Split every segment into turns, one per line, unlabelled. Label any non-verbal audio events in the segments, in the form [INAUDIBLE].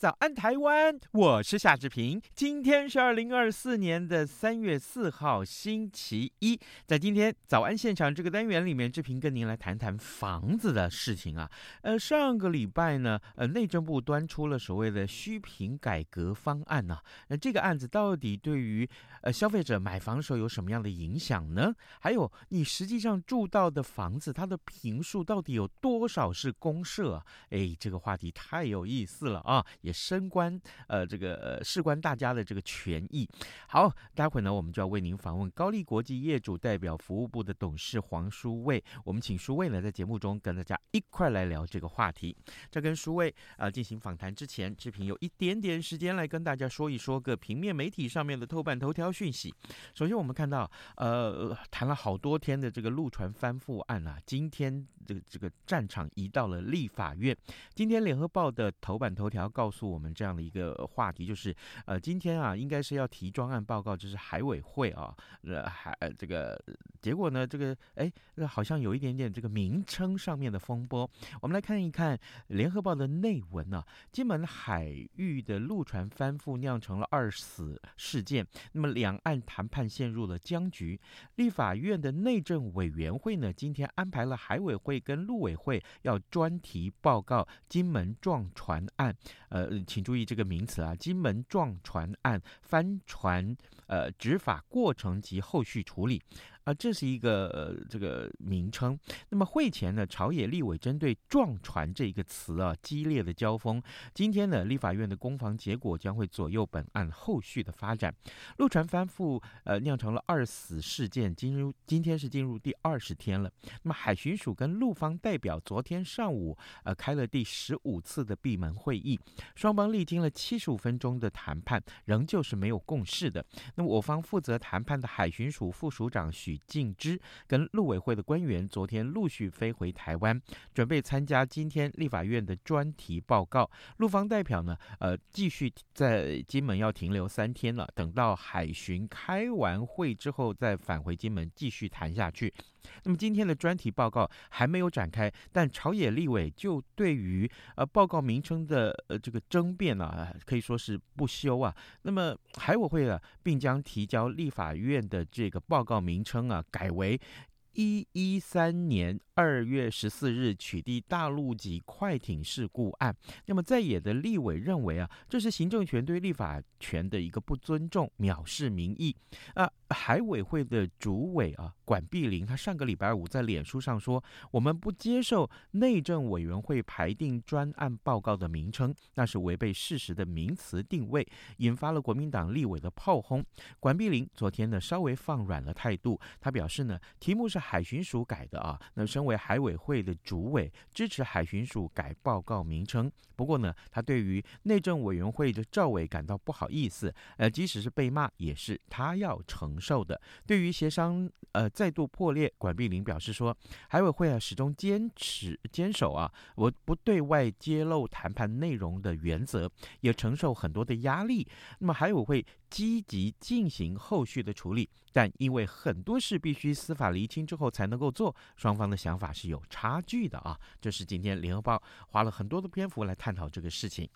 早安，台湾！我是夏志平。今天是二零二四年的三月四号，星期一。在今天早安现场这个单元里面，志平跟您来谈谈房子的事情啊。呃，上个礼拜呢，呃，内政部端出了所谓的虚评改革方案呢、那这个案子到底对于呃消费者买房的时候有什么样的影响呢？还有，你实际上住到的房子，它的平数到底有多少是公设啊？哎，这个话题太有意思了啊！深关呃这个呃事关大家的这个权益。好，待会呢我们就要为您访问高丽国际业主代表服务部的董事黄书卫。我们请书卫呢在节目中跟大家一块来聊这个话题。在跟书卫啊、进行访谈之前，志平有一点点时间来跟大家说一说个平面媒体上面的头版头条讯息。首先我们看到呃谈了好多天的这个陆船翻覆案啊，今天这个这个战场移到了立法院。今天联合报的头版头条告诉。诉我们这样的一个话题就是，呃，今天啊，应该是要提专案报告，就是海委会啊，呃，还这个结果呢，这个哎，好像有一点点这个名称上面的风波。我们来看一看联合报的内文啊，金门海域的陆船翻覆酿成了二死事件，那么两岸谈判陷入了僵局。立法院的内政委员会呢，今天安排了海委会跟陆委会要专题报告金门撞船案，呃。请注意这个名词啊，金门撞船案翻船，呃，执法过程及后续处理。这是一个呃这个名称。那么会前呢，朝野立委针对“撞船”这一个词啊，激烈的交锋。今天呢，立法院的攻防结果将会左右本案后续的发展。陆船翻覆，呃，酿成了二死事件，进入今天是进入第二十天了。那么海巡署跟陆方代表昨天上午呃开了第十五次的闭门会议，双方历经了七十五分钟的谈判，仍旧是没有共识的。那么我方负责谈判的海巡署副署长许敬之跟陆委会的官员昨天陆续飞回台湾，准备参加今天立法院的专题报告。陆方代表呢，呃，继续在金门要停留三天了，等到海巡开完会之后再返回金门继续谈下去。那么今天的专题报告还没有展开，但朝野立委就对于呃报告名称的呃这个争辩啊，可以说是不休啊。那么海委会啊，并将提交立法院的这个报告名称啊，改为一一三年二月十四日取缔大陆籍快艇事故案。那么在野的立委认为啊，这是行政权对立法权的一个不尊重，藐视民意啊。海委会的主委啊，管碧玲，他上个礼拜五在脸书上说：“我们不接受内政委员会排定专案报告的名称，那是违背事实的名词定位，引发了国民党立委的炮轰。”管碧玲昨天呢，稍微放软了态度，他表示呢，题目是海巡署改的啊，那身为海委会的主委，支持海巡署改报告名称。不过呢，他对于内政委员会的赵伟感到不好意思，呃，即使是被骂，也是他要承受的。对于协商呃再度破裂，管碧玲表示说，海委会啊始终坚持坚守啊，我不对外揭露谈判内容的原则，也承受很多的压力。那么海委会积极进行后续的处理，但因为很多事必须司法厘清之后才能够做，双方的想法是有差距的啊。这是今天联合报花了很多的篇幅来探讨这个事情。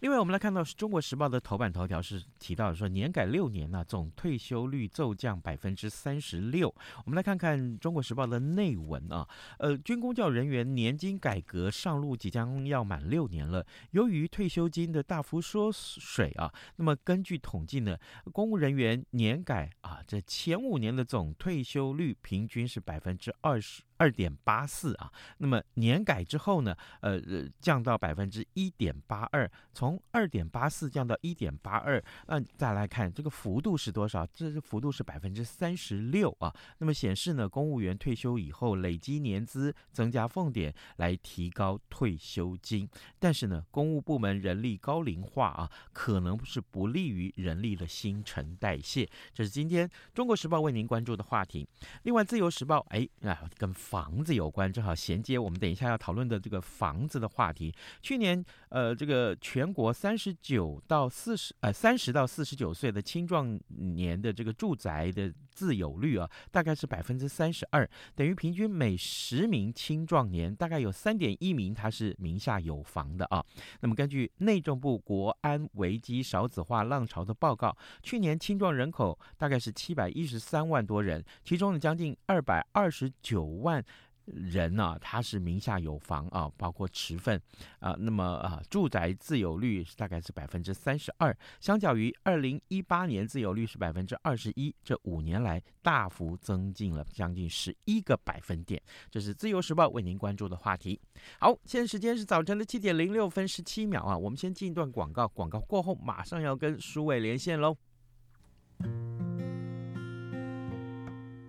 另外，我们来看到《中国时报》的头版头条是提到说，年改六年呢、总退休率骤降百分之三十六。我们来看看《中国时报》的内文啊，呃，军公教人员年金改革上路即将要满六年了，由于退休金的大幅缩水啊，那么根据统计呢，公务人员年改啊，这前五年的总退休率平均是百分之二十。二点八四啊，那么年改之后呢，呃，降到百分之一点八二，从从二点八四降到一点八二。那再来看这个幅度是多少？这是幅度是百分之三十六啊。那么显示呢，公务员退休以后累积年资增加俸点来提高退休金。但是呢，公务部门人力高龄化啊，可能是不利于人力的新陈代谢。这是今天中国时报为您关注的话题。另外，自由时报哎啊，跟房子有关，正好衔接我们等一下要讨论的这个房子的话题。去年呃，这个全国三十九到四十呃三十到四十九岁的青壮年的这个住宅的自有率啊，大概是百分之三十二，等于平均每十名青壮年大概有三点一名他是名下有房的啊。那么根据内政部国安危机少子化浪潮的报告，去年青壮人口大概是七百一十三万多人，其中呢将近二百二十九万。人呢、他是名下有房啊，包括持分啊，那么啊，住宅自有率大概是百分之三十二，相较于二零一八年自有率是百分之二十一，这五年来大幅增进了将近十一个百分点。这是自由时报为您关注的话题。好，现在时间是早晨的七点零六分十七秒啊，我们先进一段广告，广告过后马上要跟书伟连线喽。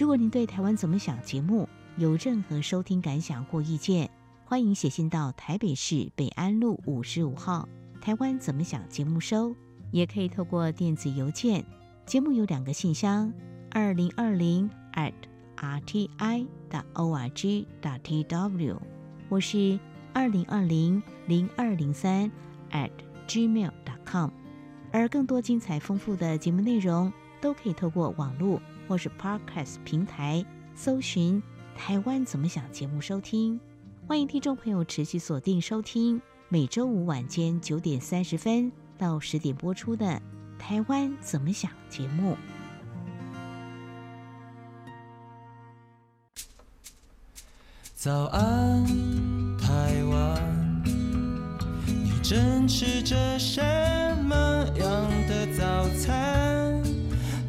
如果您对台湾怎么想节目有任何收听感想或意见，欢迎写信到台北市北安路五十五号台湾怎么想节目收，也可以透过电子邮件。节目有两个信箱：二零二零 at rti dot org dot tw，或是二零二零零二零三 at gmail dot com。而更多精彩丰富的节目内容，都可以透过网络。或是 Podcast 平台搜寻“台湾怎么想”节目收听，欢迎听众朋友持续锁定收听每周五晚间九点三十分到十点播出的《台湾怎么想》节目。
早安，台湾，你正吃着什么样的早餐？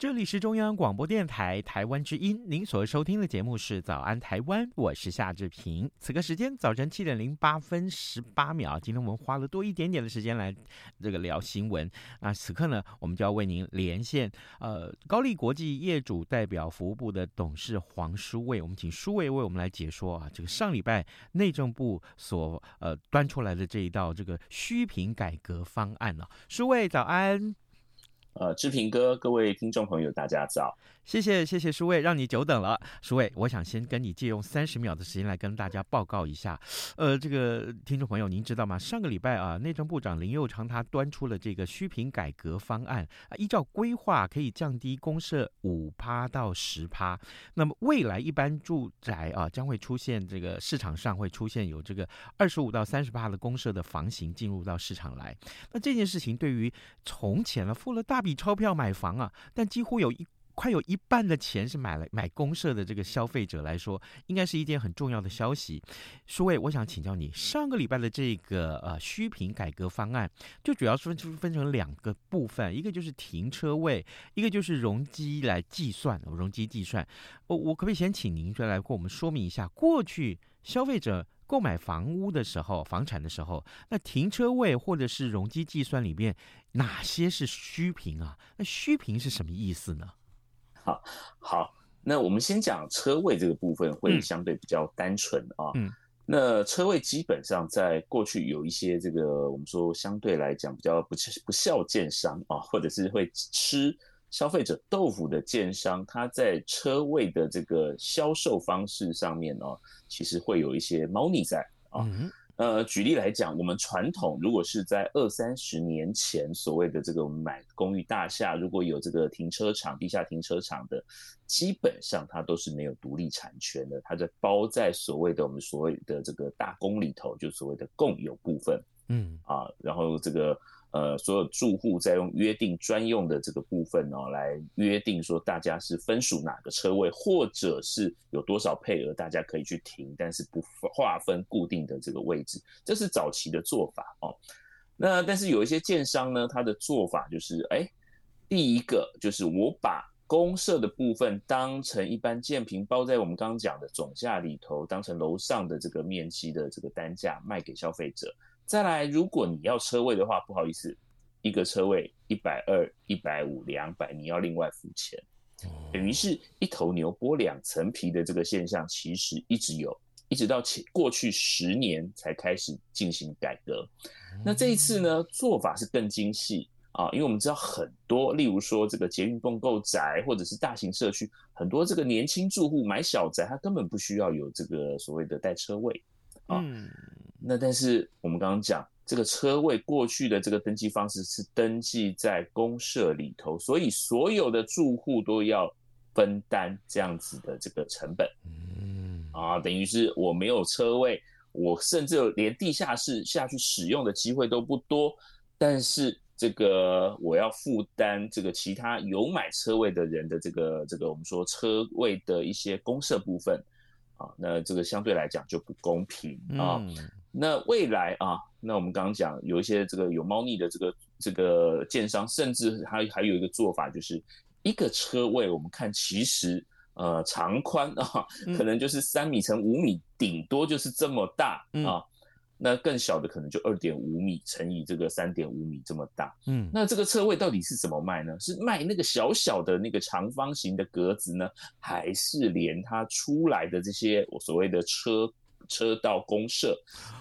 这里是中央广播电台台湾之音，您所收听的节目是《早安台湾》，我是夏志平。此刻时间早晨七点零八分十八秒，今天我们花了多一点点的时间来这个聊新闻。那此刻呢，我们就要为您连线呃高力国际业主代表服务部的董事黄书卫，我们请书卫为我们来解说啊，这个上礼拜内政部所呃端出来的这一道这个虚凭改革方案呢、啊。书卫早安。
呃，志平哥，各位听众朋友，大家早。
谢谢谢谢书卫，让你久等了。书卫，我想先跟你借用三十秒的时间来跟大家报告一下。呃，这个听众朋友，您知道吗？上个礼拜啊，内政部长林佑昌他端出了这个虚凭改革方案啊，依照规划可以降低公设五趴到十趴。那么未来一般住宅啊，将会出现这个市场上会出现有这个二十五到三十趴的公设的房型进入到市场来。那这件事情对于从前呢，付了大笔钞票买房啊，但几乎有一。快有一半的钱是买了买公社的这个消费者来说，应该是一件很重要的消息。书卫，我想请教你，上个礼拜的这个呃虚评改革方案，就主要是分分成两个部分，一个就是停车位，一个就是容积来计算，容积计算。我我可不可以先请您来来跟我们说明一下，过去消费者购买房屋的时候，房产的时候，那停车位或者是容积计算里面哪些是虚评啊？那虚评是什么意思呢？
好，好，那我们先讲车位这个部分，会相对比较单纯啊。嗯，那车位基本上在过去有一些这个我们说相对来讲比较不不孝建商啊，或者是会吃消费者豆腐的建商，他在车位的这个销售方式上面呢，其实会有一些猫腻在啊。呃，举例来讲，我们传统如果是在二三十年前所谓的这个我们买公寓大厦，如果有这个停车场、地下停车场的，基本上它都是没有独立产权的，它在包在所谓的我们所谓的这个大公里头，就所谓的共有部分，嗯啊，然后这个。呃，所有住户在用约定专用的这个部分、哦，来约定说大家是分属哪个车位，或者是有多少配额，大家可以去停，但是不划分固定的这个位置，这是早期的做法哦。那但是有一些建商呢，他的做法就是，哎，第一个就是我把公社的部分当成一般建平包在我们刚刚讲的总价里头，当成楼上的这个面积的这个单价卖给消费者。再来，如果你要车位的话，不好意思，一个车位一百二、一百五、两百，你要另外付钱，等于是一头牛剥两层皮的这个现象，其实一直有，一直到前过去十年才开始进行改革。那这一次呢，做法是更精细啊，因为我们知道很多，例如说这个捷运共购宅或者是大型社区，很多这个年轻住户买小宅，他根本不需要有这个所谓的带车位啊。那但是我们刚刚讲这个车位过去的这个登记方式是登记在公社里头，所以所有的住户都要分担这样子的这个成本。嗯，啊，等于是我没有车位，我甚至连地下室下去使用的机会都不多，但是这个我要负担这个其他有买车位的人的这个这个我们说车位的一些公社部分。啊，那这个相对来讲就不公平啊。嗯那未来啊，那我们刚刚讲有一些这个有猫腻的这个这个建商，甚至还还有一个做法，就是一个车位，我们看其实呃长宽啊，可能就是三米乘五米，顶多就是这么大啊。那更小的可能就二点五米乘以这个三点五米这么大。嗯，那这个车位到底是怎么卖呢？是卖那个小小的那个长方形的格子呢，还是连它出来的这些我所谓的车？车道公社，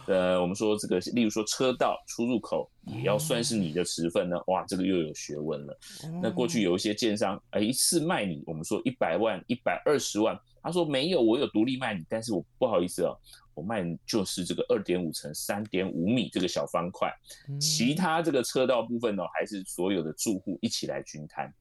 呃，我们说这个，例如说车道出入口也要算是你的持份呢，哇，这个又有学问了。那过去有一些建商，哎，一次卖你，我们说一百万、一百二十万，他说没有，我有独立卖你，但是我不好意思哦，我卖就是这个二点五乘三点五米这个小方块，其他这个车道部分呢，还是所有的住户一起来均摊。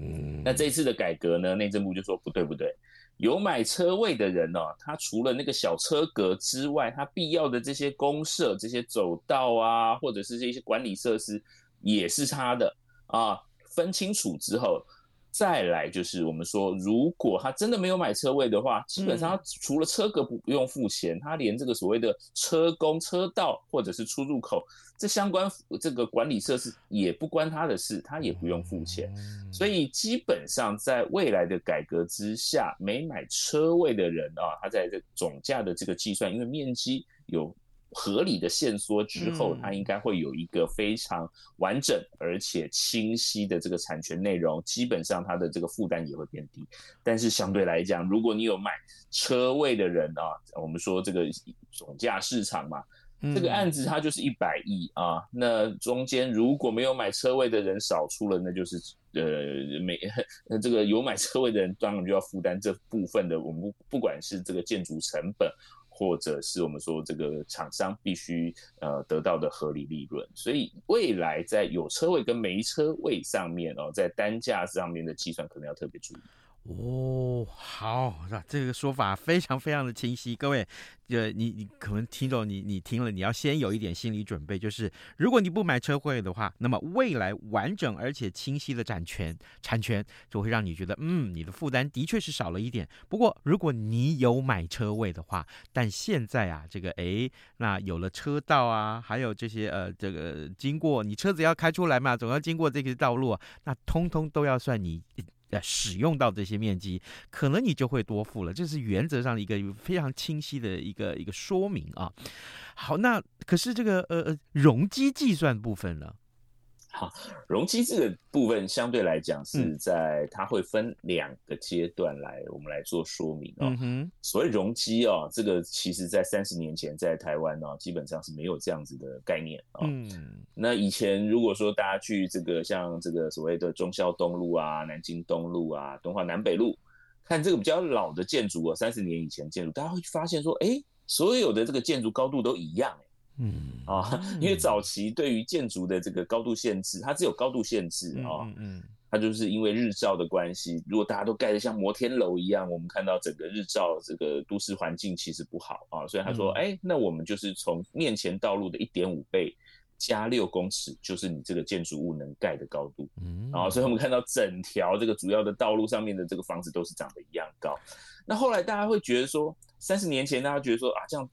嗯，那这一次的改革呢，内政部就说不对不对。有买车位的人哦，他除了那个小车格之外，他必要的这些公社、这些走道啊，或者是这些管理设施，也是他的啊。分清楚之后。再来就是我们说，如果他真的没有买车位的话，基本上他除了车格不不用付钱，他连这个所谓的车工、车道或者是出入口这相关这个管理设施也不关他的事，他也不用付钱。所以基本上在未来的改革之下，没买车位的人啊，他在这总价的这个计算，因为面积有。合理的限缩之后，它应该会有一个非常完整而且清晰的这个产权内容，基本上它的这个负担也会变低。但是相对来讲，如果你有买车位的人啊，我们说这个总价市场嘛，这个案子它就是一百亿啊，那中间如果没有买车位的人少出了，那就是呃没 [LAUGHS] 那这个有买车位的人当然就要负担这部分的，我们不不管是这个建筑成本。或者是我们说这个厂商必须呃得到的合理利润，所以未来在有车位跟没车位上面哦，在单价上面的计算可能要特别注意。
哦，好，那这个说法非常非常的清晰。各位，呃，你你可能听懂，你你听了，你要先有一点心理准备，就是如果你不买车位的话，那么未来完整而且清晰的产权产权就会让你觉得，嗯，你的负担的确是少了一点。不过，如果你有买车位的话，但现在啊，这个诶，那有了车道啊，还有这些呃，这个经过你车子要开出来嘛，总要经过这个道路，那通通都要算你。呃，使用到这些面积，可能你就会多付了。这是原则上的一个非常清晰的一个一个说明啊。好，那可是这个呃呃容积计算部分呢？
好，容积这个部分相对来讲是在它会分两个阶段来，我们来做说明哦。嗯，所谓容积哦，这个其实在三十年前在台湾哦，基本上是没有这样子的概念哦。嗯，那以前如果说大家去这个像这个所谓的忠孝东路啊、南京东路啊、东华南北路，看这个比较老的建筑哦，三十年以前建筑，大家会发现说，哎，所有的这个建筑高度都一样，嗯啊，[LAUGHS] 因为早期对于建筑的这个高度限制，它只有高度限制啊，嗯，嗯，它就是因为日照的关系，如果大家都盖得像摩天楼一样，我们看到整个日照这个都市环境其实不好啊，所以他说，哎，那我们就是从面前道路的一点五倍。加六公尺就是你这个建筑物能盖的高度，嗯，然后所以我们看到整条这个主要的道路上面的这个房子都是长得一样高。那后来大家会觉得说，三十年前大家觉得说啊，这样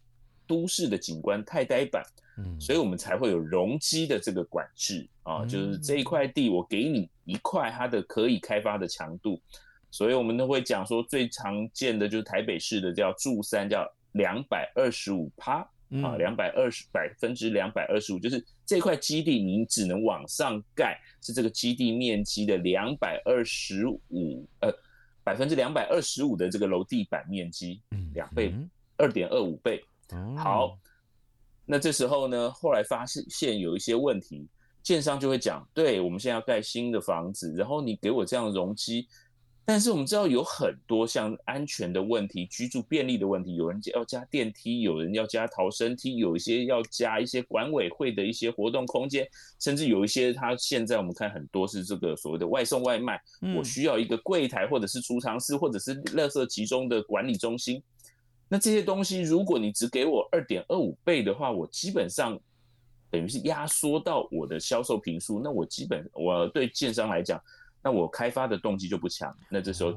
都市的景观太呆板，嗯，所以我们才会有容积的这个管制啊，就是这一块地我给你一块它的可以开发的强度，所以我们都会讲说最常见的就是台北市的叫住三叫两百二十五趴。啊，两百二十百分之两百二十五，就是这块基地你只能往上盖，是这个基地面积的两百二十五，呃，百分之两百二十五的这个楼地板面积，嗯，两倍，二点二五倍。好，那这时候呢，后来发现有一些问题，建商就会讲，对，我们现在要盖新的房子，然后你给我这样的容积。但是我们知道有很多像安全的问题、居住便利的问题，有人要加电梯，有人要加逃生梯，有一些要加一些管委会的一些活动空间，甚至有一些他现在我们看很多是这个所谓的外送外卖，我需要一个柜台或者是储藏室或者是垃圾集中的管理中心。那这些东西如果你只给我二点二五倍的话，我基本上等于是压缩到我的销售坪数，那我基本我对建商来讲。那我开发的动机就不强，那这时候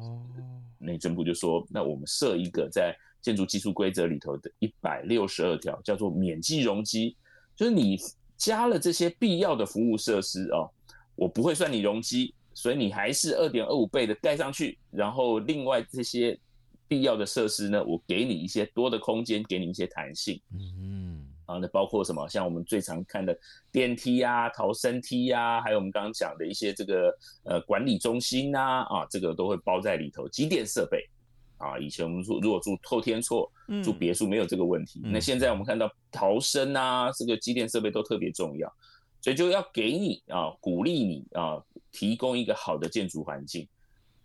内政部就说，那我们设一个在建筑技术规则里头的一百六十二条，叫做免计容积，就是你加了这些必要的服务设施哦，我不会算你容积，所以你还是二点二五倍的盖上去，然后另外这些必要的设施呢，我给你一些多的空间，给你一些弹性。嗯。啊，那包括什么？像我们最常看的电梯啊、逃生梯啊，还有我们刚刚讲的一些这个呃管理中心啊，啊，这个都会包在里头。机电设备啊，以前我们说如果住透天厝、住别墅没有这个问题，嗯、那现在我们看到逃生啊，这个机电设备都特别重要，所以就要给你啊，鼓励你啊，提供一个好的建筑环境。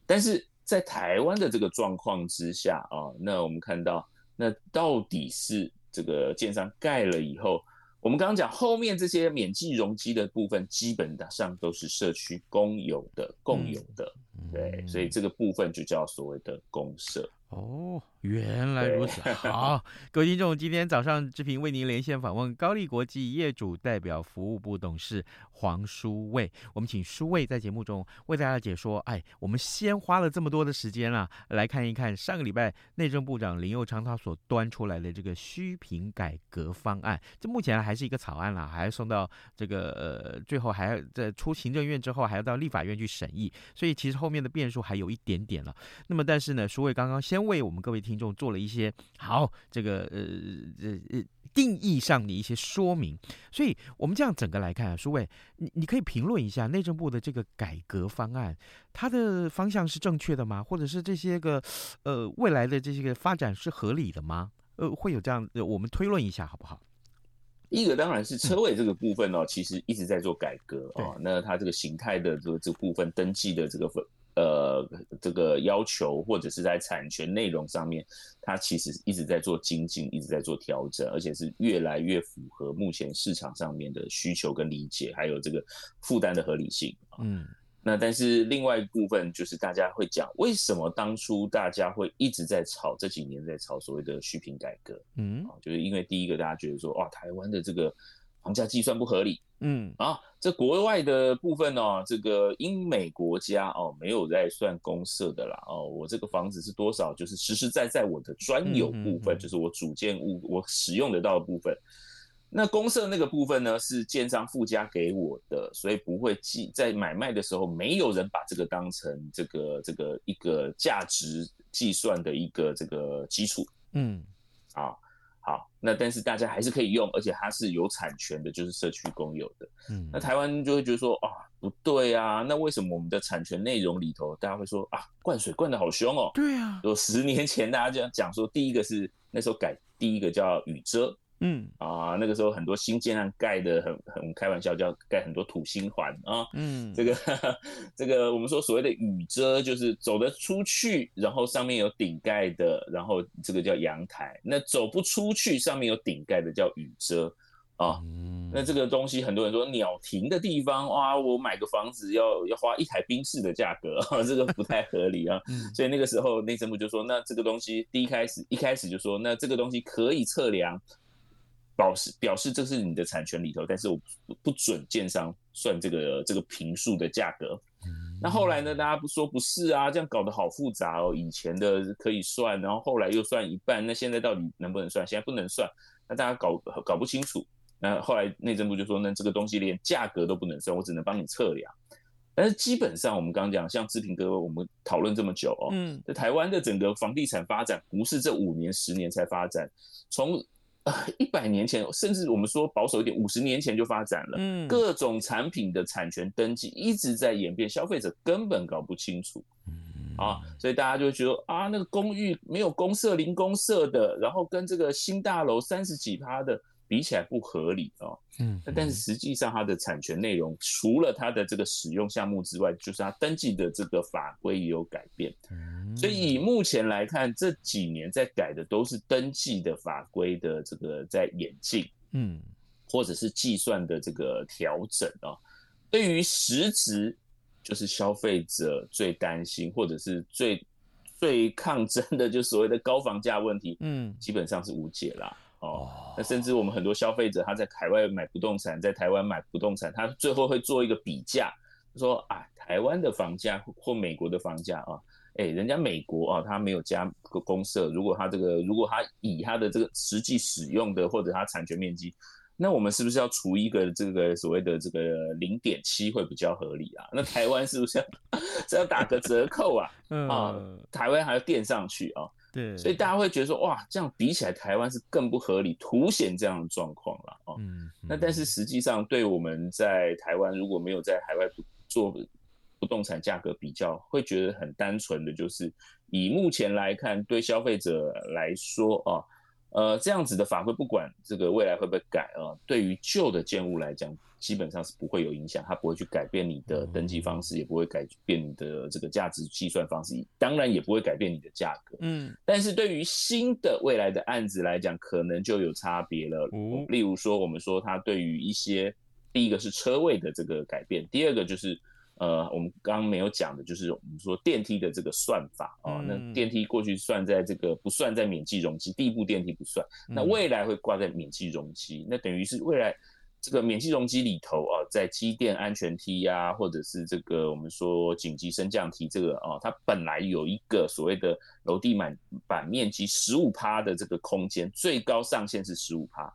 但是在台湾的这个状况之下啊，那我们看到那到底是？这个建商盖了以后，我们刚刚讲后面这些免计容积的部分，基本上都是社区公有的、共有的，对，所以这个部分就叫所谓的公社。
哦，原来如此。好，[LAUGHS] 各位听众，今天早上志平为您连线访问高丽国际业主代表服务部董事黄书卫。我们请书卫在节目中为大家解说。哎，我们先花了这么多的时间啊，来看一看上个礼拜内政部长林佑昌他所端出来的这个虚评改革方案。这目前还是一个草案啦，还要送到这个呃，最后还要在出行政院之后，还要到立法院去审议。所以其实后面的变数还有一点点了。那么但是呢，书卫刚刚先。为我们各位听众做了一些好这个呃呃呃定义上的一些说明，所以我们这样整个来看啊，书伟，你你可以评论一下内政部的这个改革方案，它的方向是正确的吗？或者是这些个呃未来的这些个发展是合理的吗？呃，会有这样，我们推论一下好不好？
一个当然是车位这个部分哦，其实一直在做改革啊。那它这个形态的这个这个部分登记的这个分。呃，这个要求或者是在产权内容上面，它其实一直在做精进，一直在做调整，而且是越来越符合目前市场上面的需求跟理解，还有这个负担的合理性。嗯，那但是另外一部分就是大家会讲，为什么当初大家会一直在炒，这几年在炒所谓的虚坪改革？嗯，就是因为第一个大家觉得说，哇，台湾的这个。房价计算不合理，嗯啊，这国外的部分哦，这个英美国家哦，没有在算公社的啦哦，我这个房子是多少，就是实实在在我的专有部分，就是我主建物我使用得到的部分。那公社那个部分呢，是建商附加给我的，所以不会计在买卖的时候，没有人把这个当成这个这个一个价值计算的一个这个基础，嗯啊。好，那但是大家还是可以用，而且它是有产权的，就是社区公有的。嗯，那台湾就会觉得说啊，不对啊，那为什么我们的产权内容里头，大家会说啊，灌水灌得好凶哦？对啊，有十年前大家就讲说，第一个是那时候改，第一个叫雨遮。嗯啊，那个时候很多新建案盖的很很开玩笑，叫盖很多土星环啊。嗯，这个 [LAUGHS] 这个我们说所谓的雨遮，就是走得出去，然后上面有顶盖的，然后这个叫阳台。那走不出去，上面有顶盖的叫雨遮。啊。那这个东西很多人说鸟停的地方哇，我买个房子要要花一台宾士的价格，[LAUGHS] 这个不太合理啊。[LAUGHS] 所以那个时候内政部就说，那这个东西第一开始一开始就说，那这个东西可以测量，表示表示这是你的产权里头，但是我不不准建商算这个这个平数的价格。那后来呢，大家不说不是啊，这样搞得好复杂哦。以前的可以算，然后后来又算一半，那现在到底能不能算？现在不能算，那大家搞搞不清楚。那后来内政部就说，那这个东西连价格都不能算，我只能帮你测量。但是基本上我们刚刚讲，像志平哥，我们讨论这么久哦，嗯，在台湾的整个房地产发展不是这五年十年才发展，从呃一百年前，甚至我们说保守一点，五十年前就发展了，嗯，各种产品的产权登记一直在演变，消费者根本搞不清楚，嗯啊，所以大家就觉得啊，那个公寓没有公社零公社的，然后跟这个新大楼三十几趴的。比起来不合理哦，嗯，但是实际上它的产权内容，除了它的这个使用项目之外，就是它登记的这个法规也有改变，所以以目前来看，这几年在改的都是登记的法规的这个在演进，嗯，或者是计算的这个调整啊。对于实质，就是消费者最担心或者是最最抗争的，就所谓的高房价问题，嗯，基本上是无解啦。哦，那甚至我们很多消费者他在海外买不动产，在台湾买不动产，他最后会做一个比价，说啊，台湾的房价或美国的房价啊，哎，人家美国啊，他没有加公社，如果他这个，如果他以他的这个实际使用的或者他产权面积，那我们是不是要除一个这个所谓的这个零点七会比较合理啊？那台湾是不是要 [LAUGHS] 是要打个折扣啊？啊，台湾还要垫上去啊？对，所以大家会觉得说，哇，这样比起来，台湾是更不合理，凸显这样的状况了哦。嗯，那但是实际上，对我们在台湾如果没有在海外做不动产价格比较，会觉得很单纯的就是，以目前来看，对消费者来说啊，呃，这样子的法规，不管这个未来会不会改啊，对于旧的建物来讲。基本上是不会有影响，它不会去改变你的登记方式，也不会改变你的这个价值计算方式，当然也不会改变你的价格。嗯，但是对于新的未来的案子来讲，可能就有差别了。嗯，例如说，我们说它对于一些，第一个是车位的这个改变，第二个就是呃，我们刚刚没有讲的，就是我们说电梯的这个算法啊。那电梯过去算在这个不算在免计容积，第一部电梯不算，那未来会挂在免计容积，那等于是未来。这个免息容积里头啊，在机电安全梯呀、啊，或者是这个我们说紧急升降梯这个啊，它本来有一个所谓的楼地板板面积十五趴的这个空间，最高上限是十五趴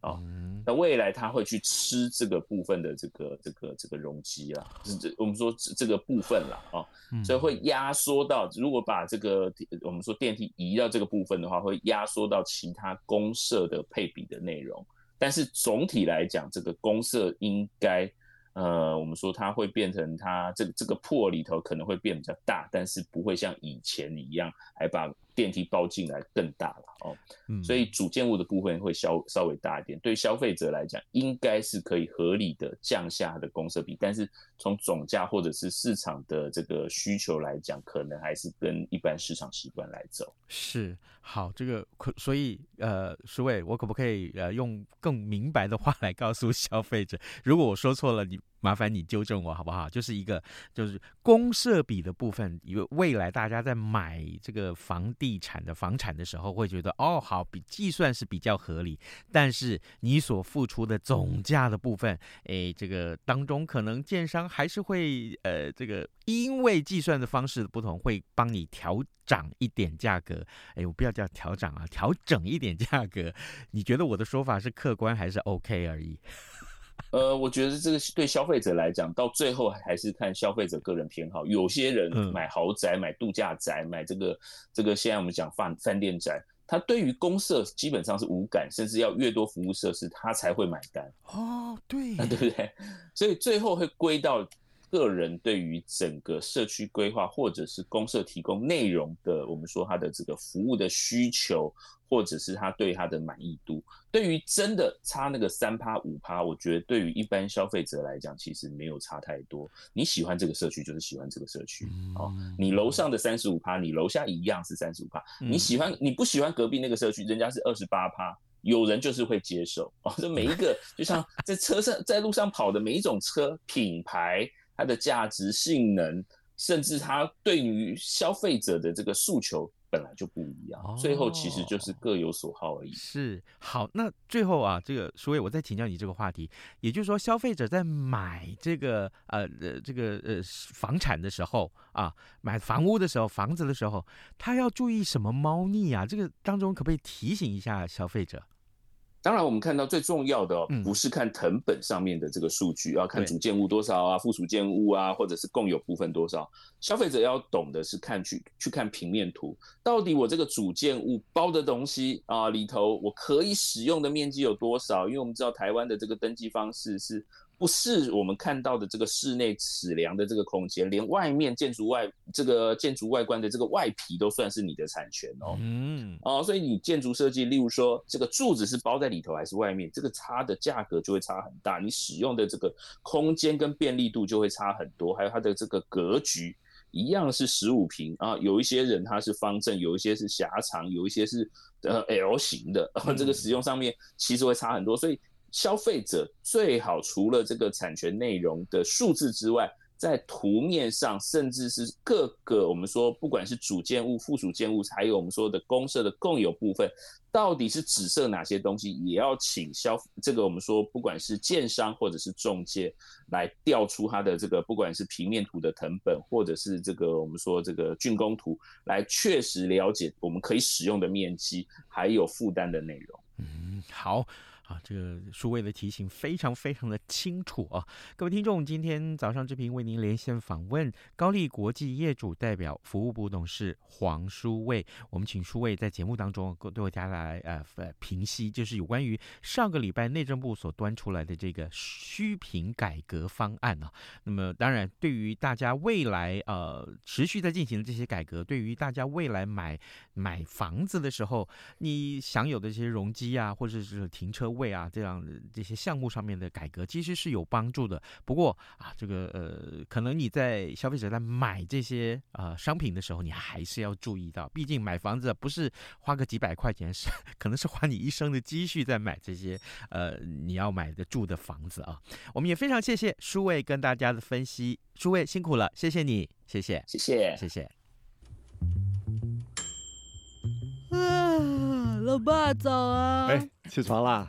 啊。那未来它会去吃这个部分的这个这个这个容积啦，就是这我们说这个部分啦啊，所以会压缩到，如果把这个我们说电梯移到这个部分的话，会压缩到其他公社的配比的内容。但是总体来讲，这个公社应该，呃，我们说它会变成它这个这个破里头可能会变比较大，但是不会像以前一样还把电梯包进来更大了哦。嗯，所以主建物的部分会稍稍微大一点，对消费者来讲应该是可以合理的降下的公设比，但是从总价或者是市场的这个需求来讲，可能还是跟一般市场习惯来走。
是。好，这个可所以呃，书伟，我可不可以呃用更明白的话来告诉消费者？如果我说错了，你麻烦你纠正我好不好？就是一个就是公设比的部分，因为未来大家在买这个房地产的房产的时候，会觉得哦，好，比计算是比较合理，但是你所付出的总价的部分，哎，这个当中可能建商还是会呃这个因为计算的方式的不同，会帮你调涨一点价格。哎，我不要。叫调涨啊，调整一点价格，你觉得我的说法是客观还是 OK 而已？
呃，我觉得这个对消费者来讲，到最后还是看消费者个人偏好。有些人买豪宅、嗯、买度假宅、买这个这个，现在我们讲饭饭店宅，他对于公社基本上是无感，甚至要越多服务设施，他才会买单。
哦，对，[LAUGHS]
对不对？所以最后会归到。个人对于整个社区规划或者是公社提供内容的，我们说他的这个服务的需求，或者是他对他的满意度，对于真的差那个三趴五趴，我觉得对于一般消费者来讲，其实没有差太多。你喜欢这个社区就是喜欢这个社区，哦，你楼上的三十五趴，你楼下一样是三十五趴。你喜欢你不喜欢隔壁那个社区，人家是二十八趴。有人就是会接受哦。这每一个就像在车上在路上跑的每一种车品牌，它的价值、性能，甚至它对于消费者的这个诉求。本来就不一样，最后其实就是各有所好而已。哦、
是好，那最后啊，这个苏伟，我再请教你这个话题，也就是说，消费者在买这个呃呃这个呃房产的时候啊，买房屋的时候，房子的时候，他要注意什么猫腻啊？这个当中可不可以提醒一下消费者？
当然，我们看到最重要的不是看藤本上面的这个数据，要看主建物多少啊，附属建物啊，或者是共有部分多少。消费者要懂的是看去去看平面图，到底我这个主建物包的东西啊里头，我可以使用的面积有多少？因为我们知道台湾的这个登记方式是。不是我们看到的这个室内尺量的这个空间，连外面建筑外这个建筑外观的这个外皮都算是你的产权哦。嗯，哦，所以你建筑设计，例如说这个柱子是包在里头还是外面，这个差的价格就会差很大，你使用的这个空间跟便利度就会差很多，还有它的这个格局一样是十五平啊，有一些人他是方正，有一些是狭长，有一些是呃 L 型的，[LAUGHS] 这个使用上面其实会差很多，所以。消费者最好除了这个产权内容的数字之外，在图面上，甚至是各个我们说，不管是主建物、附属建物，还有我们说的公社的共有部分，到底是指涉哪些东西，也要请消这个我们说，不管是建商或者是中介来调出它的这个，不管是平面图的成本，或者是这个我们说这个竣工图，来确实了解我们可以使用的面积，还有负担的内容。
嗯，好。啊，这个书卫的提醒非常非常的清楚啊！各位听众，今天早上这频为您连线访问高丽国际业主代表服务部董事黄书卫，我们请书卫在节目当中对大家来呃评析，就是有关于上个礼拜内政部所端出来的这个虚评改革方案啊。那么当然，对于大家未来呃持续在进行的这些改革，对于大家未来买买房子的时候，你享有的这些容积啊，或者是停车位啊，这样这些项目上面的改革，其实是有帮助的。不过啊，这个呃，可能你在消费者在买这些呃商品的时候，你还是要注意到，毕竟买房子不是花个几百块钱，是 [LAUGHS] 可能是花你一生的积蓄在买这些呃你要买的住的房子啊。我们也非常谢谢舒卫跟大家的分析，舒卫辛苦了，谢谢你，谢谢，
谢谢，
谢谢。
啊，老爸早啊！
哎，起床啦！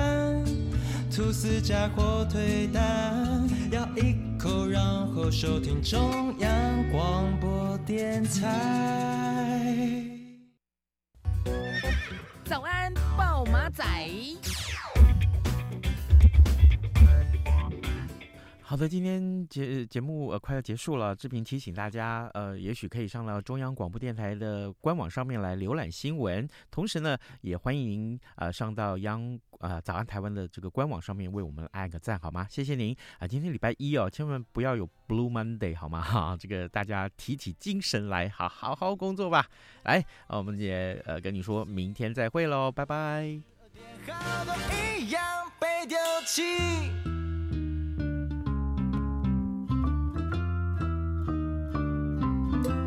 吐司加火腿蛋，咬一口，然后收听中央广播电台。
早安，暴马仔。
好的，今天节节目呃快要结束了，志平提醒大家，呃，也许可以上到中央广播电台的官网上面来浏览新闻，同时呢，也欢迎您呃上到央呃早安台湾的这个官网上面为我们按个赞，好吗？谢谢您啊！今天礼拜一哦，千万不要有 Blue Monday 好吗？哈，这个大家提起精神来，好好好工作吧。来，我们也呃跟你说明天再会喽，拜拜。